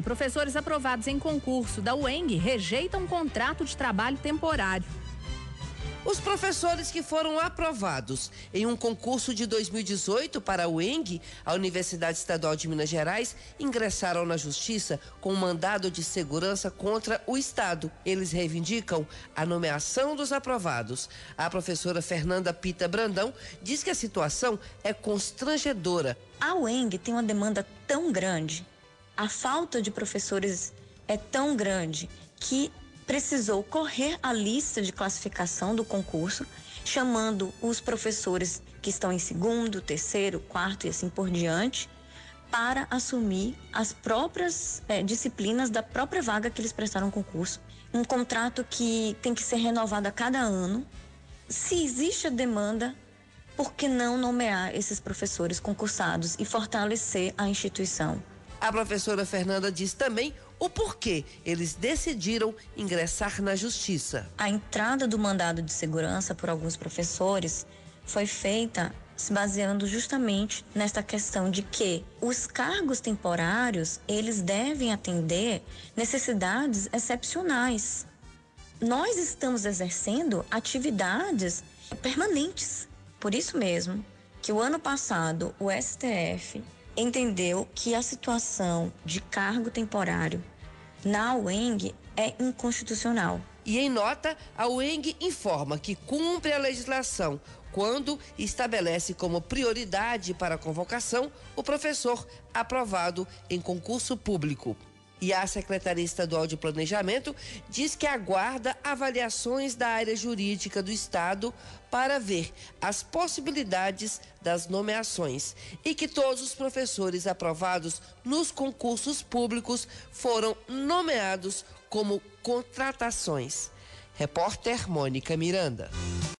Professores aprovados em concurso da UENG rejeitam contrato de trabalho temporário. Os professores que foram aprovados em um concurso de 2018 para a UENG, a Universidade Estadual de Minas Gerais, ingressaram na Justiça com um mandado de segurança contra o Estado. Eles reivindicam a nomeação dos aprovados. A professora Fernanda Pita Brandão diz que a situação é constrangedora. A UENG tem uma demanda tão grande, a falta de professores é tão grande que precisou correr a lista de classificação do concurso, chamando os professores que estão em segundo, terceiro, quarto e assim por diante, para assumir as próprias é, disciplinas da própria vaga que eles prestaram concurso. Um contrato que tem que ser renovado a cada ano. Se existe a demanda, por que não nomear esses professores concursados e fortalecer a instituição? A professora Fernanda diz também o porquê eles decidiram ingressar na justiça. A entrada do mandado de segurança por alguns professores foi feita se baseando justamente nesta questão de que os cargos temporários, eles devem atender necessidades excepcionais. Nós estamos exercendo atividades permanentes. Por isso mesmo que o ano passado o STF entendeu que a situação de cargo temporário na UENG é inconstitucional. E em nota, a UENG informa que cumpre a legislação quando estabelece como prioridade para a convocação o professor aprovado em concurso público. E a Secretaria Estadual de Planejamento diz que aguarda avaliações da área jurídica do Estado para ver as possibilidades das nomeações e que todos os professores aprovados nos concursos públicos foram nomeados como contratações. Repórter Mônica Miranda.